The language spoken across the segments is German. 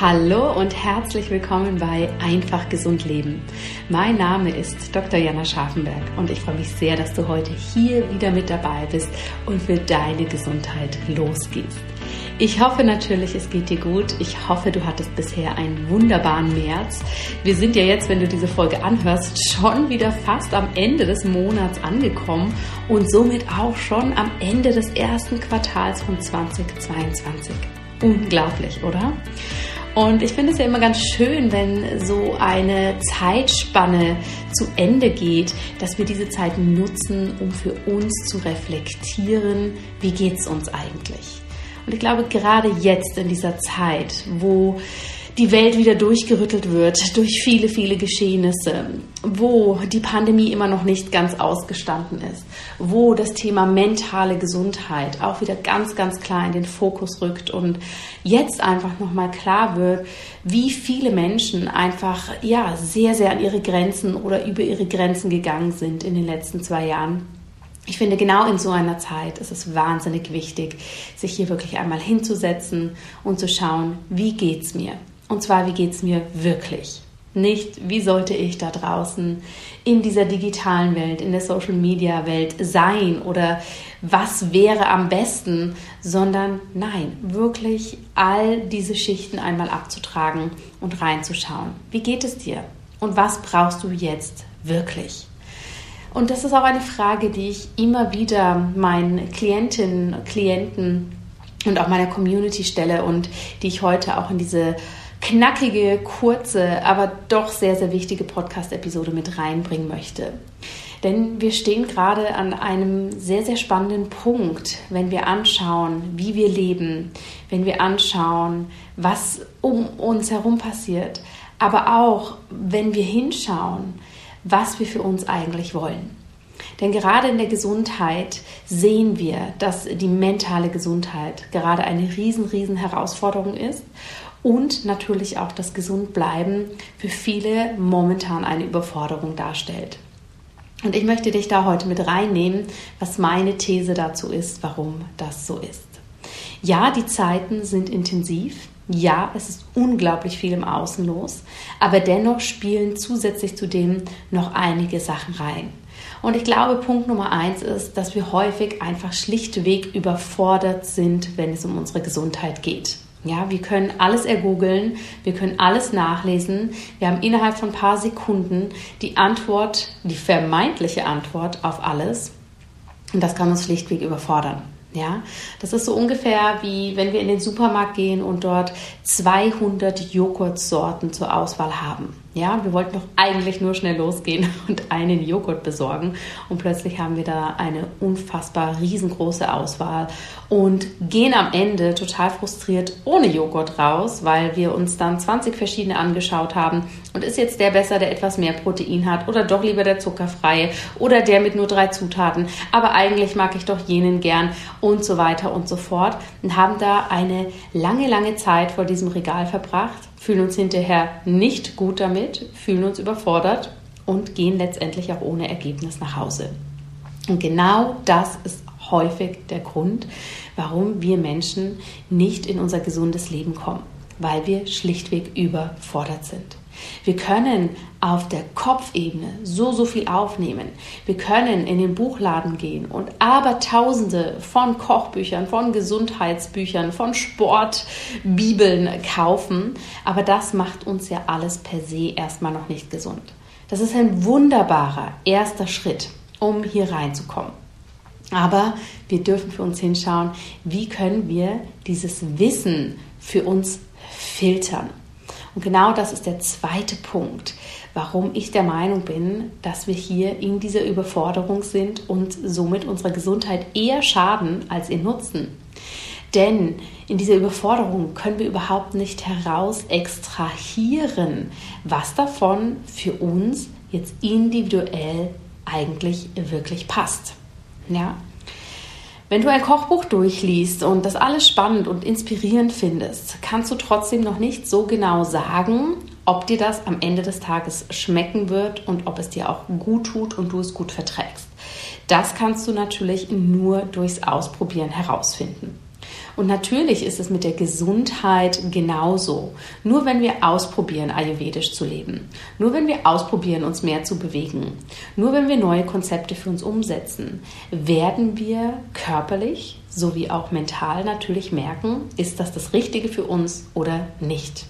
Hallo und herzlich willkommen bei Einfach Gesund Leben. Mein Name ist Dr. Jana Scharfenberg und ich freue mich sehr, dass du heute hier wieder mit dabei bist und für deine Gesundheit losgehst. Ich hoffe natürlich, es geht dir gut. Ich hoffe, du hattest bisher einen wunderbaren März. Wir sind ja jetzt, wenn du diese Folge anhörst, schon wieder fast am Ende des Monats angekommen und somit auch schon am Ende des ersten Quartals von 2022. Unglaublich, oder? Und ich finde es ja immer ganz schön, wenn so eine Zeitspanne zu Ende geht, dass wir diese Zeit nutzen, um für uns zu reflektieren, wie geht es uns eigentlich. Und ich glaube, gerade jetzt in dieser Zeit, wo die Welt wieder durchgerüttelt wird durch viele, viele Geschehnisse, wo die Pandemie immer noch nicht ganz ausgestanden ist, wo das Thema mentale Gesundheit auch wieder ganz, ganz klar in den Fokus rückt und jetzt einfach nochmal klar wird, wie viele Menschen einfach ja sehr, sehr an ihre Grenzen oder über ihre Grenzen gegangen sind in den letzten zwei Jahren. Ich finde, genau in so einer Zeit ist es wahnsinnig wichtig, sich hier wirklich einmal hinzusetzen und zu schauen, wie geht's mir? Und zwar, wie geht es mir wirklich? Nicht, wie sollte ich da draußen in dieser digitalen Welt, in der Social-Media-Welt sein oder was wäre am besten, sondern nein, wirklich all diese Schichten einmal abzutragen und reinzuschauen. Wie geht es dir? Und was brauchst du jetzt wirklich? Und das ist auch eine Frage, die ich immer wieder meinen Klientinnen, Klienten und auch meiner Community stelle und die ich heute auch in diese knackige, kurze, aber doch sehr, sehr wichtige Podcast-Episode mit reinbringen möchte. Denn wir stehen gerade an einem sehr, sehr spannenden Punkt, wenn wir anschauen, wie wir leben, wenn wir anschauen, was um uns herum passiert, aber auch, wenn wir hinschauen, was wir für uns eigentlich wollen. Denn gerade in der Gesundheit sehen wir, dass die mentale Gesundheit gerade eine riesen, riesen Herausforderung ist und natürlich auch das Gesundbleiben für viele momentan eine Überforderung darstellt. Und ich möchte dich da heute mit reinnehmen, was meine These dazu ist, warum das so ist. Ja, die Zeiten sind intensiv. Ja, es ist unglaublich viel im Außen los, aber dennoch spielen zusätzlich zu dem noch einige Sachen rein. Und ich glaube, Punkt Nummer eins ist, dass wir häufig einfach schlichtweg überfordert sind, wenn es um unsere Gesundheit geht. Ja, wir können alles ergoogeln, wir können alles nachlesen. Wir haben innerhalb von ein paar Sekunden die Antwort, die vermeintliche Antwort auf alles. Und das kann uns schlichtweg überfordern. Ja, das ist so ungefähr wie wenn wir in den Supermarkt gehen und dort 200 Joghurtsorten zur Auswahl haben. Ja, wir wollten doch eigentlich nur schnell losgehen und einen Joghurt besorgen. Und plötzlich haben wir da eine unfassbar riesengroße Auswahl und gehen am Ende total frustriert ohne Joghurt raus, weil wir uns dann 20 verschiedene angeschaut haben. Und ist jetzt der besser, der etwas mehr Protein hat oder doch lieber der zuckerfreie oder der mit nur drei Zutaten, aber eigentlich mag ich doch jenen gern und so weiter und so fort. Und haben da eine lange, lange Zeit vor diesem Regal verbracht fühlen uns hinterher nicht gut damit, fühlen uns überfordert und gehen letztendlich auch ohne Ergebnis nach Hause. Und genau das ist häufig der Grund, warum wir Menschen nicht in unser gesundes Leben kommen, weil wir schlichtweg überfordert sind. Wir können auf der Kopfebene so, so viel aufnehmen. Wir können in den Buchladen gehen und aber tausende von Kochbüchern, von Gesundheitsbüchern, von Sportbibeln kaufen. Aber das macht uns ja alles per se erstmal noch nicht gesund. Das ist ein wunderbarer erster Schritt, um hier reinzukommen. Aber wir dürfen für uns hinschauen, wie können wir dieses Wissen für uns filtern. Und genau das ist der zweite Punkt, warum ich der Meinung bin, dass wir hier in dieser Überforderung sind und somit unserer Gesundheit eher schaden als ihr Nutzen. Denn in dieser Überforderung können wir überhaupt nicht heraus extrahieren, was davon für uns jetzt individuell eigentlich wirklich passt. Ja, wenn du ein Kochbuch durchliest und das alles spannend und inspirierend findest, kannst du trotzdem noch nicht so genau sagen, ob dir das am Ende des Tages schmecken wird und ob es dir auch gut tut und du es gut verträgst. Das kannst du natürlich nur durchs Ausprobieren herausfinden. Und natürlich ist es mit der Gesundheit genauso. Nur wenn wir ausprobieren, ayurvedisch zu leben, nur wenn wir ausprobieren, uns mehr zu bewegen, nur wenn wir neue Konzepte für uns umsetzen, werden wir körperlich sowie auch mental natürlich merken, ist das das Richtige für uns oder nicht.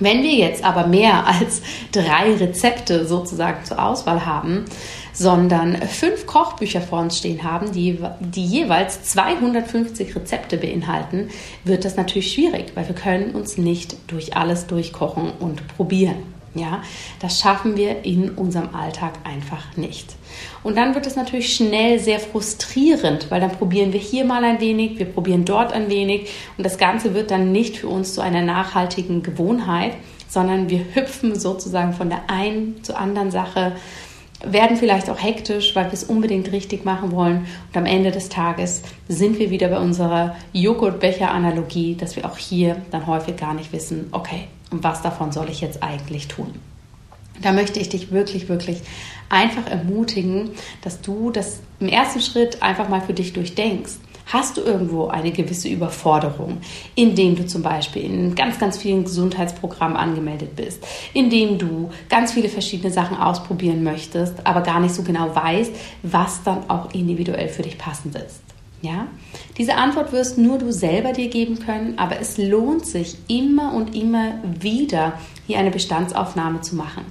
Wenn wir jetzt aber mehr als drei Rezepte sozusagen zur Auswahl haben, sondern fünf Kochbücher vor uns stehen haben, die, die jeweils 250 Rezepte beinhalten, wird das natürlich schwierig, weil wir können uns nicht durch alles durchkochen und probieren. Ja, das schaffen wir in unserem Alltag einfach nicht. Und dann wird es natürlich schnell sehr frustrierend, weil dann probieren wir hier mal ein wenig, wir probieren dort ein wenig und das Ganze wird dann nicht für uns zu einer nachhaltigen Gewohnheit, sondern wir hüpfen sozusagen von der einen zur anderen Sache, werden vielleicht auch hektisch, weil wir es unbedingt richtig machen wollen. Und am Ende des Tages sind wir wieder bei unserer Joghurtbecher-Analogie, dass wir auch hier dann häufig gar nicht wissen, okay, und was davon soll ich jetzt eigentlich tun? Da möchte ich dich wirklich, wirklich einfach ermutigen, dass du das im ersten Schritt einfach mal für dich durchdenkst. Hast du irgendwo eine gewisse Überforderung, indem du zum Beispiel in ganz, ganz vielen Gesundheitsprogrammen angemeldet bist, indem du ganz viele verschiedene Sachen ausprobieren möchtest, aber gar nicht so genau weißt, was dann auch individuell für dich passend ist? Ja, diese Antwort wirst nur du selber dir geben können, aber es lohnt sich immer und immer wieder hier eine Bestandsaufnahme zu machen.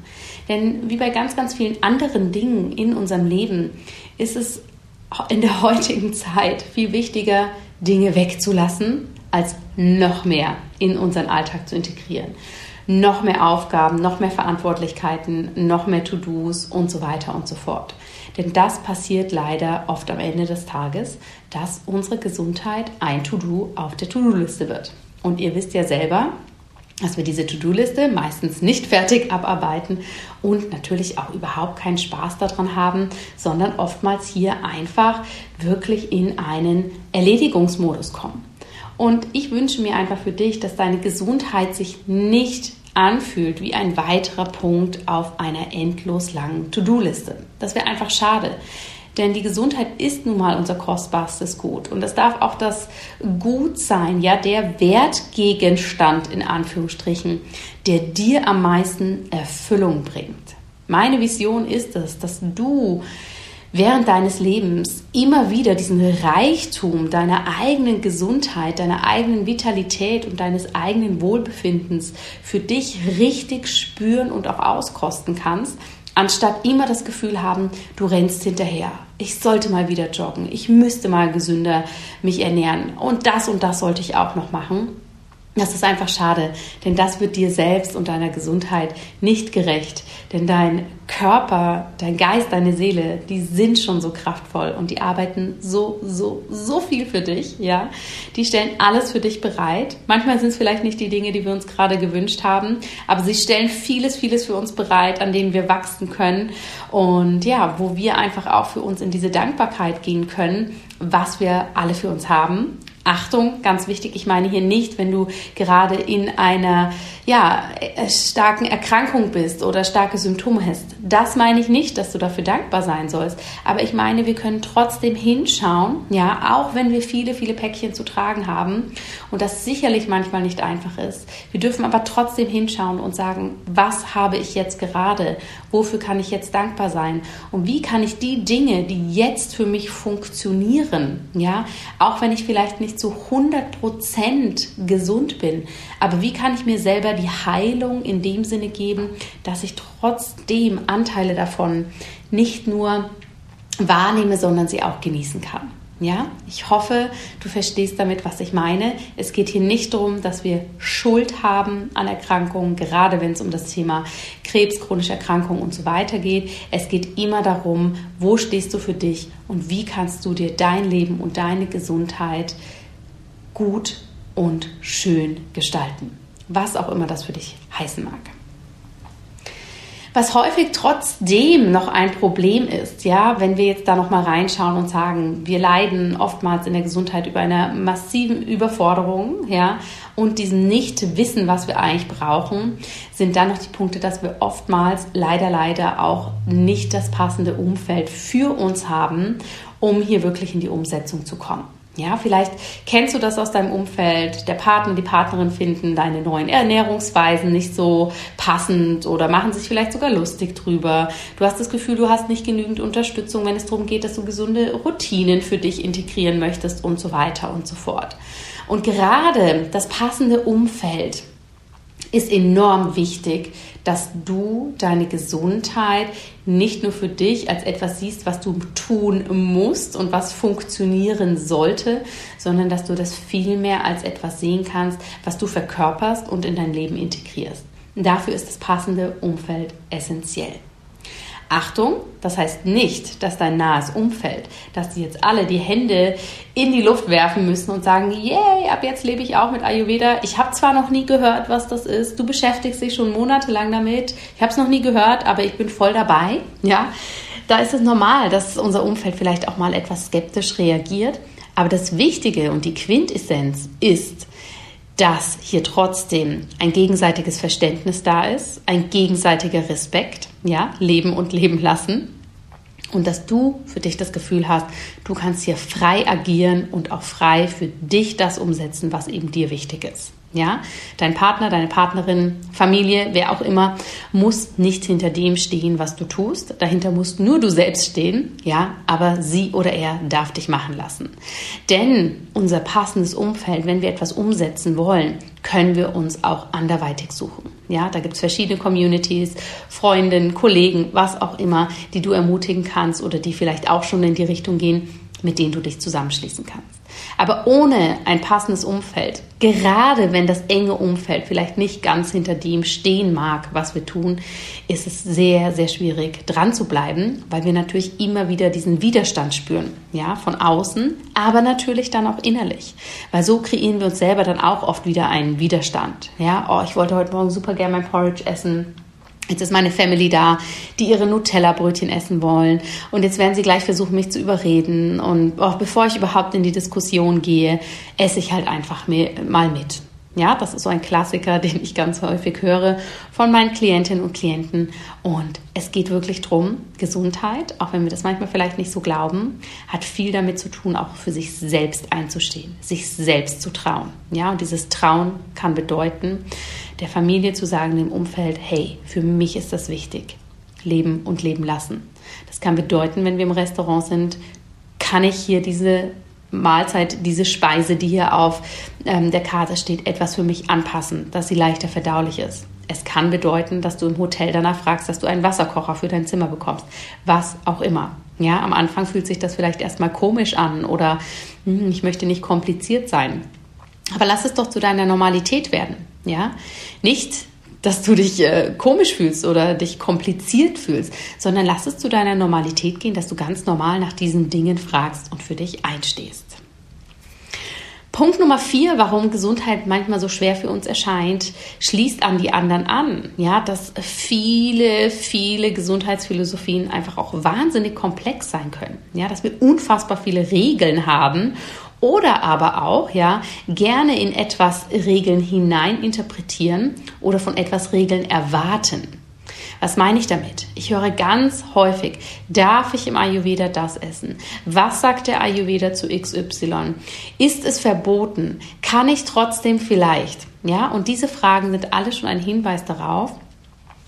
Denn wie bei ganz, ganz vielen anderen Dingen in unserem Leben ist es in der heutigen Zeit viel wichtiger, Dinge wegzulassen, als noch mehr in unseren Alltag zu integrieren. Noch mehr Aufgaben, noch mehr Verantwortlichkeiten, noch mehr To-Dos und so weiter und so fort. Denn das passiert leider oft am Ende des Tages, dass unsere Gesundheit ein To-Do auf der To-Do-Liste wird. Und ihr wisst ja selber, dass wir diese To-Do-Liste meistens nicht fertig abarbeiten und natürlich auch überhaupt keinen Spaß daran haben, sondern oftmals hier einfach wirklich in einen Erledigungsmodus kommen. Und ich wünsche mir einfach für dich, dass deine Gesundheit sich nicht anfühlt wie ein weiterer Punkt auf einer endlos langen To-Do-Liste. Das wäre einfach schade. Denn die Gesundheit ist nun mal unser kostbarstes Gut. Und es darf auch das Gut sein, ja, der Wertgegenstand in Anführungsstrichen, der dir am meisten Erfüllung bringt. Meine Vision ist es, dass du während deines Lebens immer wieder diesen Reichtum deiner eigenen Gesundheit, deiner eigenen Vitalität und deines eigenen Wohlbefindens für dich richtig spüren und auch auskosten kannst, anstatt immer das Gefühl haben, du rennst hinterher. Ich sollte mal wieder joggen, ich müsste mal gesünder mich ernähren und das und das sollte ich auch noch machen. Das ist einfach schade, denn das wird dir selbst und deiner Gesundheit nicht gerecht. Denn dein Körper, dein Geist, deine Seele, die sind schon so kraftvoll und die arbeiten so, so, so viel für dich, ja. Die stellen alles für dich bereit. Manchmal sind es vielleicht nicht die Dinge, die wir uns gerade gewünscht haben, aber sie stellen vieles, vieles für uns bereit, an denen wir wachsen können und ja, wo wir einfach auch für uns in diese Dankbarkeit gehen können, was wir alle für uns haben Achtung, ganz wichtig, ich meine hier nicht, wenn du gerade in einer ja, äh, starken Erkrankung bist oder starke Symptome hast. Das meine ich nicht, dass du dafür dankbar sein sollst. Aber ich meine, wir können trotzdem hinschauen, ja, auch wenn wir viele, viele Päckchen zu tragen haben und das sicherlich manchmal nicht einfach ist. Wir dürfen aber trotzdem hinschauen und sagen, was habe ich jetzt gerade? Wofür kann ich jetzt dankbar sein? Und wie kann ich die Dinge, die jetzt für mich funktionieren, ja, auch wenn ich vielleicht nicht zu 100% gesund bin. Aber wie kann ich mir selber die Heilung in dem Sinne geben, dass ich trotzdem Anteile davon nicht nur wahrnehme, sondern sie auch genießen kann? Ja, ich hoffe, du verstehst damit, was ich meine. Es geht hier nicht darum, dass wir Schuld haben an Erkrankungen, gerade wenn es um das Thema Krebs, chronische Erkrankungen und so weiter geht. Es geht immer darum, wo stehst du für dich und wie kannst du dir dein Leben und deine Gesundheit gut und schön gestalten. Was auch immer das für dich heißen mag. Was häufig trotzdem noch ein Problem ist, ja, wenn wir jetzt da noch mal reinschauen und sagen, wir leiden oftmals in der Gesundheit über eine massiven Überforderung, ja, und diesem Nicht-Wissen, was wir eigentlich brauchen, sind dann noch die Punkte, dass wir oftmals leider, leider auch nicht das passende Umfeld für uns haben, um hier wirklich in die Umsetzung zu kommen. Ja, vielleicht kennst du das aus deinem Umfeld. Der Partner, die Partnerin finden deine neuen Ernährungsweisen nicht so passend oder machen sich vielleicht sogar lustig drüber. Du hast das Gefühl, du hast nicht genügend Unterstützung, wenn es darum geht, dass du gesunde Routinen für dich integrieren möchtest und so weiter und so fort. Und gerade das passende Umfeld ist enorm wichtig, dass du deine Gesundheit nicht nur für dich als etwas siehst, was du tun musst und was funktionieren sollte, sondern dass du das vielmehr als etwas sehen kannst, was du verkörperst und in dein Leben integrierst. Dafür ist das passende Umfeld essentiell. Achtung, das heißt nicht, dass dein nahes Umfeld, dass die jetzt alle die Hände in die Luft werfen müssen und sagen, yay, ab jetzt lebe ich auch mit Ayurveda. Ich habe zwar noch nie gehört, was das ist, du beschäftigst dich schon monatelang damit, ich habe es noch nie gehört, aber ich bin voll dabei. Ja, da ist es normal, dass unser Umfeld vielleicht auch mal etwas skeptisch reagiert. Aber das Wichtige und die Quintessenz ist, dass hier trotzdem ein gegenseitiges Verständnis da ist, ein gegenseitiger Respekt, ja, leben und leben lassen. Und dass du für dich das Gefühl hast, du kannst hier frei agieren und auch frei für dich das umsetzen, was eben dir wichtig ist. Ja, dein Partner, deine Partnerin, Familie, wer auch immer, muss nicht hinter dem stehen, was du tust. Dahinter musst nur du selbst stehen, ja, aber sie oder er darf dich machen lassen. Denn unser passendes Umfeld, wenn wir etwas umsetzen wollen, können wir uns auch anderweitig suchen. Ja, da gibt es verschiedene Communities, Freundinnen, Kollegen, was auch immer, die du ermutigen kannst oder die vielleicht auch schon in die Richtung gehen, mit denen du dich zusammenschließen kannst. Aber ohne ein passendes Umfeld, gerade wenn das enge Umfeld vielleicht nicht ganz hinter dem stehen mag, was wir tun, ist es sehr, sehr schwierig, dran zu bleiben, weil wir natürlich immer wieder diesen Widerstand spüren, ja, von außen, aber natürlich dann auch innerlich, weil so kreieren wir uns selber dann auch oft wieder einen Widerstand, ja, oh, ich wollte heute Morgen super gerne mein Porridge essen, Jetzt ist meine Family da, die ihre Nutella-Brötchen essen wollen. Und jetzt werden sie gleich versuchen, mich zu überreden. Und auch bevor ich überhaupt in die Diskussion gehe, esse ich halt einfach mal mit. Ja, das ist so ein Klassiker, den ich ganz häufig höre von meinen Klientinnen und Klienten. Und es geht wirklich darum, Gesundheit, auch wenn wir das manchmal vielleicht nicht so glauben, hat viel damit zu tun, auch für sich selbst einzustehen, sich selbst zu trauen. Ja, und dieses Trauen kann bedeuten, der Familie zu sagen, dem Umfeld, hey, für mich ist das wichtig. Leben und leben lassen. Das kann bedeuten, wenn wir im Restaurant sind, kann ich hier diese Mahlzeit, diese Speise, die hier auf ähm, der Karte steht, etwas für mich anpassen, dass sie leichter verdaulich ist. Es kann bedeuten, dass du im Hotel danach fragst, dass du einen Wasserkocher für dein Zimmer bekommst. Was auch immer. Ja, am Anfang fühlt sich das vielleicht erstmal komisch an oder hm, ich möchte nicht kompliziert sein. Aber lass es doch zu deiner Normalität werden. Ja, nicht, dass du dich äh, komisch fühlst oder dich kompliziert fühlst, sondern lass es zu deiner Normalität gehen, dass du ganz normal nach diesen Dingen fragst und für dich einstehst. Punkt Nummer vier, warum Gesundheit manchmal so schwer für uns erscheint, schließt an die anderen an. Ja, dass viele, viele Gesundheitsphilosophien einfach auch wahnsinnig komplex sein können. Ja, dass wir unfassbar viele Regeln haben oder aber auch, ja, gerne in etwas Regeln hinein interpretieren oder von etwas Regeln erwarten. Was meine ich damit? Ich höre ganz häufig, darf ich im Ayurveda das essen? Was sagt der Ayurveda zu XY? Ist es verboten? Kann ich trotzdem vielleicht? Ja, und diese Fragen sind alle schon ein Hinweis darauf,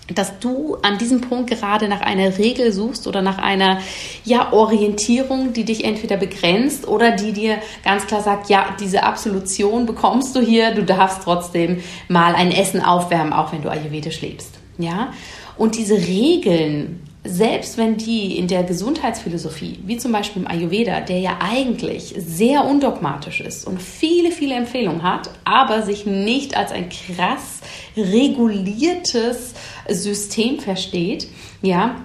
dass du an diesem Punkt gerade nach einer Regel suchst oder nach einer ja, Orientierung, die dich entweder begrenzt oder die dir ganz klar sagt, ja, diese Absolution bekommst du hier, du darfst trotzdem mal ein Essen aufwärmen, auch wenn du ayurvedisch lebst. Ja? Und diese Regeln, selbst wenn die in der Gesundheitsphilosophie, wie zum Beispiel im Ayurveda, der ja eigentlich sehr undogmatisch ist und viele, viele Empfehlungen hat, aber sich nicht als ein krass reguliertes System versteht, ja,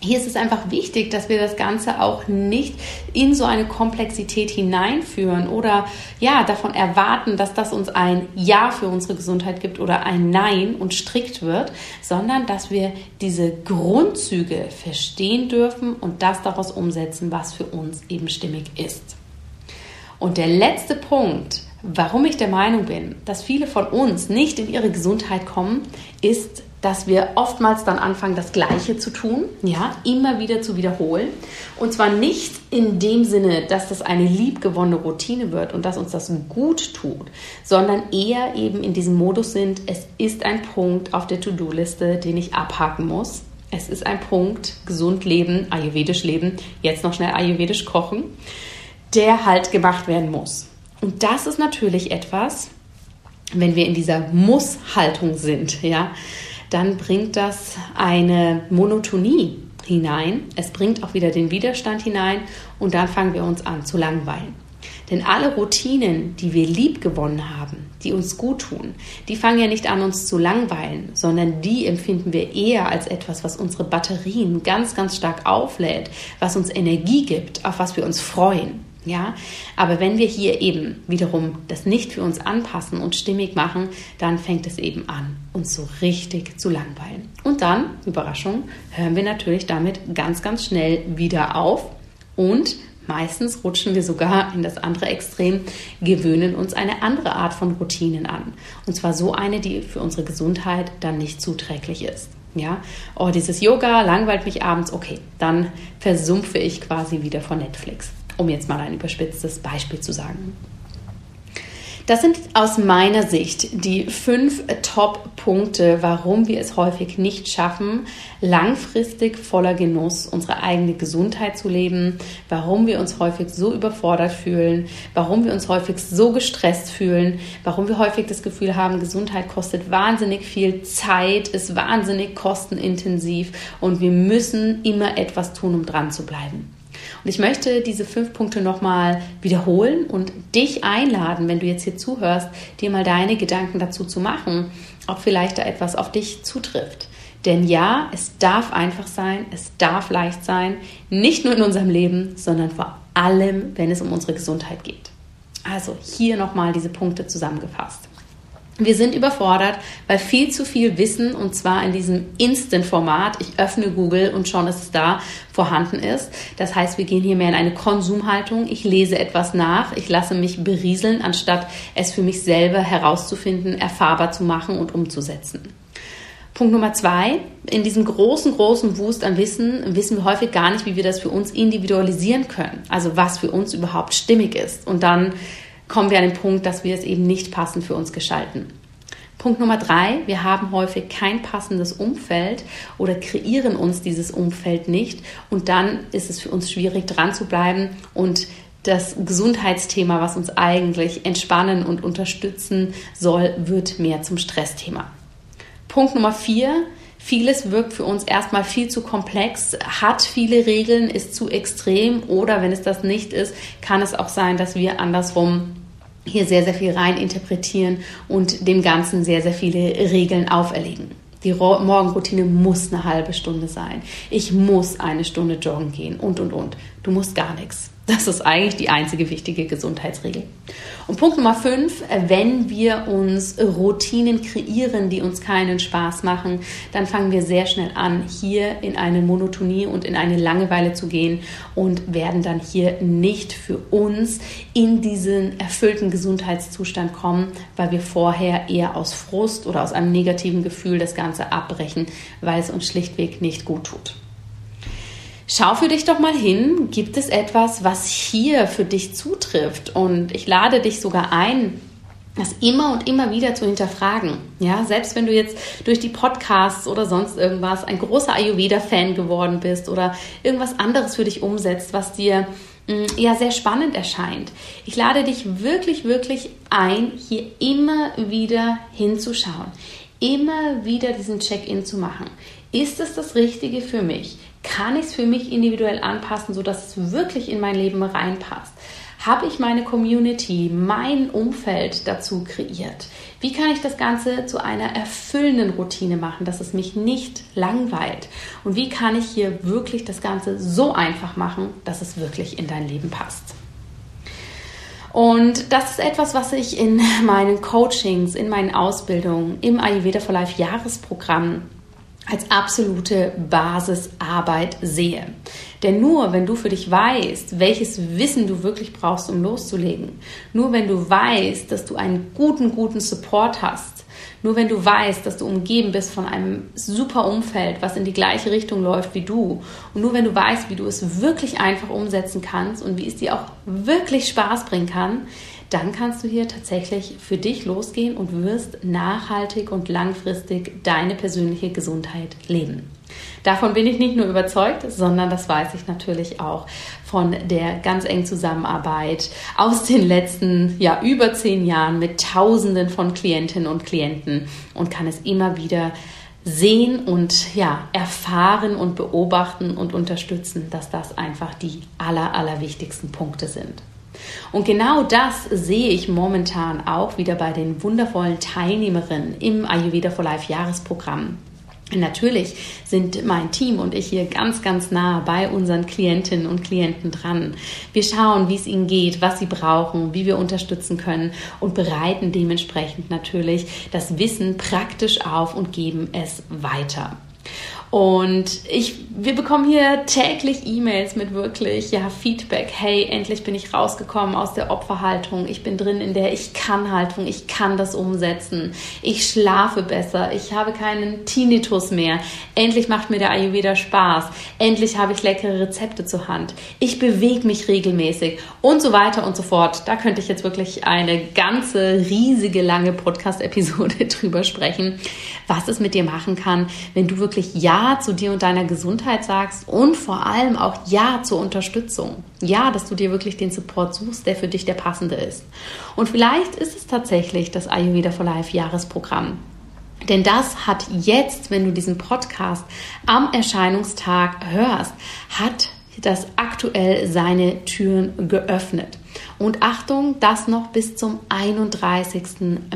hier ist es einfach wichtig, dass wir das Ganze auch nicht in so eine Komplexität hineinführen oder ja, davon erwarten, dass das uns ein Ja für unsere Gesundheit gibt oder ein Nein und strikt wird, sondern dass wir diese Grundzüge verstehen dürfen und das daraus umsetzen, was für uns eben stimmig ist. Und der letzte Punkt, warum ich der Meinung bin, dass viele von uns nicht in ihre Gesundheit kommen, ist dass wir oftmals dann anfangen, das Gleiche zu tun, ja, immer wieder zu wiederholen. Und zwar nicht in dem Sinne, dass das eine liebgewonnene Routine wird und dass uns das gut tut, sondern eher eben in diesem Modus sind, es ist ein Punkt auf der To-Do-Liste, den ich abhaken muss. Es ist ein Punkt, gesund leben, ayurvedisch leben, jetzt noch schnell ayurvedisch kochen, der halt gemacht werden muss. Und das ist natürlich etwas, wenn wir in dieser Muss-Haltung sind, ja, dann bringt das eine Monotonie hinein. Es bringt auch wieder den Widerstand hinein und dann fangen wir uns an zu langweilen. Denn alle Routinen, die wir lieb gewonnen haben, die uns gut tun, die fangen ja nicht an, uns zu langweilen, sondern die empfinden wir eher als etwas, was unsere Batterien ganz, ganz stark auflädt, was uns Energie gibt, auf was wir uns freuen. Ja, aber wenn wir hier eben wiederum das nicht für uns anpassen und stimmig machen, dann fängt es eben an, uns so richtig zu langweilen. Und dann, Überraschung, hören wir natürlich damit ganz, ganz schnell wieder auf und meistens rutschen wir sogar in das andere Extrem, gewöhnen uns eine andere Art von Routinen an. Und zwar so eine, die für unsere Gesundheit dann nicht zuträglich ist. Ja, oh, dieses Yoga langweilt mich abends, okay, dann versumpfe ich quasi wieder vor Netflix um jetzt mal ein überspitztes Beispiel zu sagen. Das sind aus meiner Sicht die fünf Top-Punkte, warum wir es häufig nicht schaffen, langfristig voller Genuss unsere eigene Gesundheit zu leben, warum wir uns häufig so überfordert fühlen, warum wir uns häufig so gestresst fühlen, warum wir häufig das Gefühl haben, Gesundheit kostet wahnsinnig viel Zeit, ist wahnsinnig kostenintensiv und wir müssen immer etwas tun, um dran zu bleiben. Und ich möchte diese fünf Punkte nochmal wiederholen und dich einladen, wenn du jetzt hier zuhörst, dir mal deine Gedanken dazu zu machen, ob vielleicht da etwas auf dich zutrifft. Denn ja, es darf einfach sein, es darf leicht sein, nicht nur in unserem Leben, sondern vor allem, wenn es um unsere Gesundheit geht. Also hier nochmal diese Punkte zusammengefasst. Wir sind überfordert, weil viel zu viel Wissen, und zwar in diesem Instant-Format, ich öffne Google und schon ist es da, vorhanden ist. Das heißt, wir gehen hier mehr in eine Konsumhaltung. Ich lese etwas nach, ich lasse mich berieseln, anstatt es für mich selber herauszufinden, erfahrbar zu machen und umzusetzen. Punkt Nummer zwei, in diesem großen, großen Wust an Wissen wissen wir häufig gar nicht, wie wir das für uns individualisieren können. Also was für uns überhaupt stimmig ist. Und dann kommen wir an den Punkt, dass wir es eben nicht passend für uns gestalten. Punkt Nummer drei, wir haben häufig kein passendes Umfeld oder kreieren uns dieses Umfeld nicht und dann ist es für uns schwierig dran zu bleiben und das Gesundheitsthema, was uns eigentlich entspannen und unterstützen soll, wird mehr zum Stressthema. Punkt Nummer vier, Vieles wirkt für uns erstmal viel zu komplex, hat viele Regeln, ist zu extrem oder wenn es das nicht ist, kann es auch sein, dass wir andersrum hier sehr, sehr viel rein interpretieren und dem Ganzen sehr, sehr viele Regeln auferlegen. Die Morgenroutine muss eine halbe Stunde sein. Ich muss eine Stunde joggen gehen und, und, und. Du musst gar nichts. Das ist eigentlich die einzige wichtige Gesundheitsregel. Und Punkt Nummer fünf, wenn wir uns Routinen kreieren, die uns keinen Spaß machen, dann fangen wir sehr schnell an, hier in eine Monotonie und in eine Langeweile zu gehen und werden dann hier nicht für uns in diesen erfüllten Gesundheitszustand kommen, weil wir vorher eher aus Frust oder aus einem negativen Gefühl das Ganze abbrechen, weil es uns schlichtweg nicht gut tut. Schau für dich doch mal hin, gibt es etwas, was hier für dich zutrifft? Und ich lade dich sogar ein, das immer und immer wieder zu hinterfragen. Ja, selbst wenn du jetzt durch die Podcasts oder sonst irgendwas ein großer Ayurveda-Fan geworden bist oder irgendwas anderes für dich umsetzt, was dir mm, ja sehr spannend erscheint. Ich lade dich wirklich, wirklich ein, hier immer wieder hinzuschauen, immer wieder diesen Check-in zu machen. Ist es das Richtige für mich? Kann ich es für mich individuell anpassen, sodass es wirklich in mein Leben reinpasst? Habe ich meine Community, mein Umfeld dazu kreiert? Wie kann ich das Ganze zu einer erfüllenden Routine machen, dass es mich nicht langweilt? Und wie kann ich hier wirklich das Ganze so einfach machen, dass es wirklich in dein Leben passt? Und das ist etwas, was ich in meinen Coachings, in meinen Ausbildungen, im Ayurveda for Life Jahresprogramm als absolute Basisarbeit sehe. Denn nur wenn du für dich weißt, welches Wissen du wirklich brauchst, um loszulegen, nur wenn du weißt, dass du einen guten, guten Support hast, Nur wenn du weißt, dass du umgeben bist von einem super Umfeld, was in die gleiche Richtung läuft wie du, und nur wenn du weißt, wie du es wirklich einfach umsetzen kannst und wie es dir auch wirklich Spaß bringen kann, dann kannst du hier tatsächlich für dich losgehen und wirst nachhaltig und langfristig deine persönliche Gesundheit leben. Davon bin ich nicht nur überzeugt, sondern das weiß ich natürlich auch von der ganz engen Zusammenarbeit aus den letzten ja über zehn Jahren mit Tausenden von Klientinnen und Klienten und kann es immer wieder sehen und ja erfahren und beobachten und unterstützen, dass das einfach die aller allerwichtigsten Punkte sind. Und genau das sehe ich momentan auch wieder bei den wundervollen Teilnehmerinnen im Ayurveda for Life Jahresprogramm. Natürlich sind mein Team und ich hier ganz, ganz nah bei unseren Klientinnen und Klienten dran. Wir schauen, wie es ihnen geht, was sie brauchen, wie wir unterstützen können und bereiten dementsprechend natürlich das Wissen praktisch auf und geben es weiter. Und ich, wir bekommen hier täglich E-Mails mit wirklich, ja, Feedback. Hey, endlich bin ich rausgekommen aus der Opferhaltung. Ich bin drin in der Ich kann Haltung. Ich kann das umsetzen. Ich schlafe besser. Ich habe keinen Tinnitus mehr. Endlich macht mir der Ayurveda Spaß. Endlich habe ich leckere Rezepte zur Hand. Ich bewege mich regelmäßig und so weiter und so fort. Da könnte ich jetzt wirklich eine ganze riesige lange Podcast-Episode drüber sprechen, was es mit dir machen kann, wenn du wirklich Ja zu dir und deiner Gesundheit sagst und vor allem auch Ja zur Unterstützung. Ja, dass du dir wirklich den Support suchst, der für dich der passende ist. Und vielleicht ist es tatsächlich das Ayurveda for Life Jahresprogramm. Denn das hat jetzt, wenn du diesen Podcast am Erscheinungstag hörst, hat das aktuell seine Türen geöffnet. Und Achtung, das noch bis zum 31.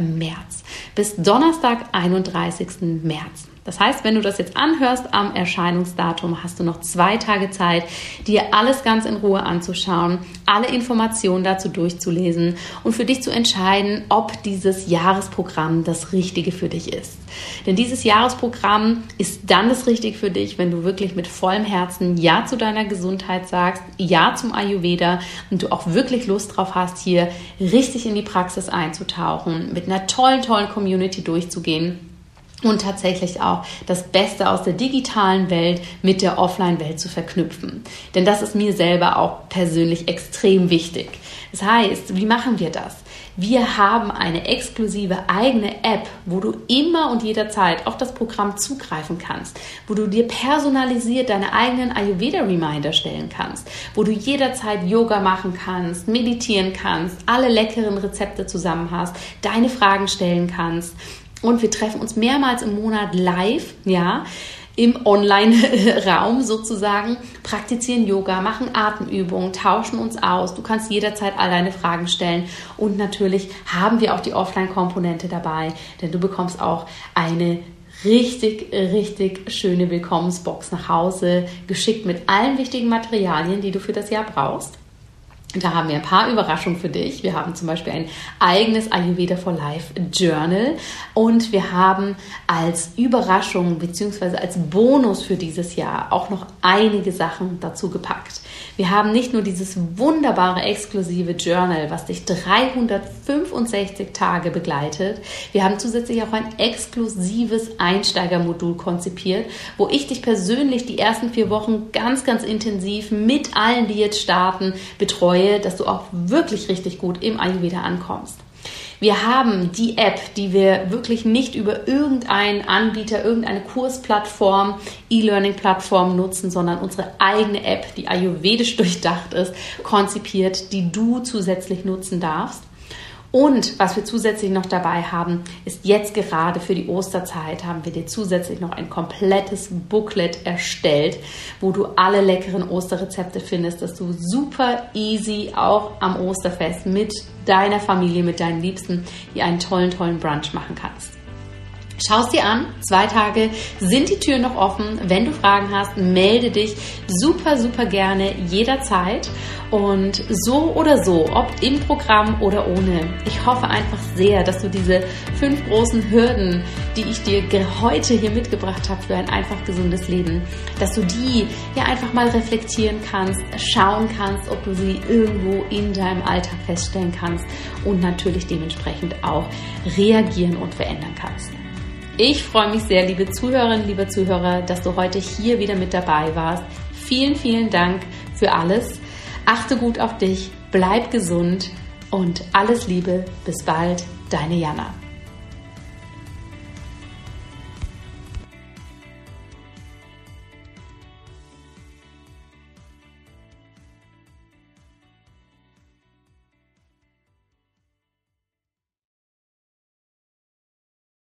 März. Bis Donnerstag, 31. März. Das heißt, wenn du das jetzt anhörst am Erscheinungsdatum, hast du noch zwei Tage Zeit, dir alles ganz in Ruhe anzuschauen, alle Informationen dazu durchzulesen und für dich zu entscheiden, ob dieses Jahresprogramm das Richtige für dich ist. Denn dieses Jahresprogramm ist dann das Richtige für dich, wenn du wirklich mit vollem Herzen Ja zu deiner Gesundheit sagst, Ja zum Ayurveda und du auch wirklich Lust drauf hast, hier richtig in die Praxis einzutauchen, mit einer tollen, tollen Community durchzugehen und tatsächlich auch das Beste aus der digitalen Welt mit der Offline-Welt zu verknüpfen. Denn das ist mir selber auch persönlich extrem wichtig. Das heißt, wie machen wir das? Wir haben eine exklusive eigene App, wo du immer und jederzeit auf das Programm zugreifen kannst, wo du dir personalisiert deine eigenen Ayurveda-Reminder stellen kannst, wo du jederzeit Yoga machen kannst, meditieren kannst, alle leckeren Rezepte zusammen hast, deine Fragen stellen kannst und wir treffen uns mehrmals im Monat live, ja, im Online-Raum sozusagen, praktizieren Yoga, machen Atemübungen, tauschen uns aus. Du kannst jederzeit all deine Fragen stellen. Und natürlich haben wir auch die Offline-Komponente dabei, denn du bekommst auch eine richtig, richtig schöne Willkommensbox nach Hause, geschickt mit allen wichtigen Materialien, die du für das Jahr brauchst. Da haben wir ein paar Überraschungen für dich. Wir haben zum Beispiel ein eigenes Ayurveda for Life Journal und wir haben als Überraschung bzw. als Bonus für dieses Jahr auch noch einige Sachen dazu gepackt. Wir haben nicht nur dieses wunderbare exklusive Journal, was dich 365 Tage begleitet. Wir haben zusätzlich auch ein exklusives Einsteigermodul konzipiert, wo ich dich persönlich die ersten vier Wochen ganz, ganz intensiv mit allen, die jetzt starten, betreue dass du auch wirklich richtig gut im Ayurveda ankommst. Wir haben die App, die wir wirklich nicht über irgendeinen Anbieter, irgendeine Kursplattform, E-Learning-Plattform nutzen, sondern unsere eigene App, die ayurvedisch durchdacht ist, konzipiert, die du zusätzlich nutzen darfst. Und was wir zusätzlich noch dabei haben, ist jetzt gerade für die Osterzeit haben wir dir zusätzlich noch ein komplettes Booklet erstellt, wo du alle leckeren Osterrezepte findest, dass du super easy auch am Osterfest mit deiner Familie, mit deinen Liebsten, die einen tollen, tollen Brunch machen kannst. Schau es dir an. Zwei Tage sind die Türen noch offen. Wenn du Fragen hast, melde dich super, super gerne jederzeit. Und so oder so, ob im Programm oder ohne, ich hoffe einfach sehr, dass du diese fünf großen Hürden, die ich dir heute hier mitgebracht habe für ein einfach gesundes Leben, dass du die ja einfach mal reflektieren kannst, schauen kannst, ob du sie irgendwo in deinem Alltag feststellen kannst und natürlich dementsprechend auch reagieren und verändern kannst. Ich freue mich sehr, liebe Zuhörerinnen, liebe Zuhörer, dass du heute hier wieder mit dabei warst. Vielen, vielen Dank für alles. Achte gut auf dich, bleib gesund und alles Liebe. Bis bald, deine Jana.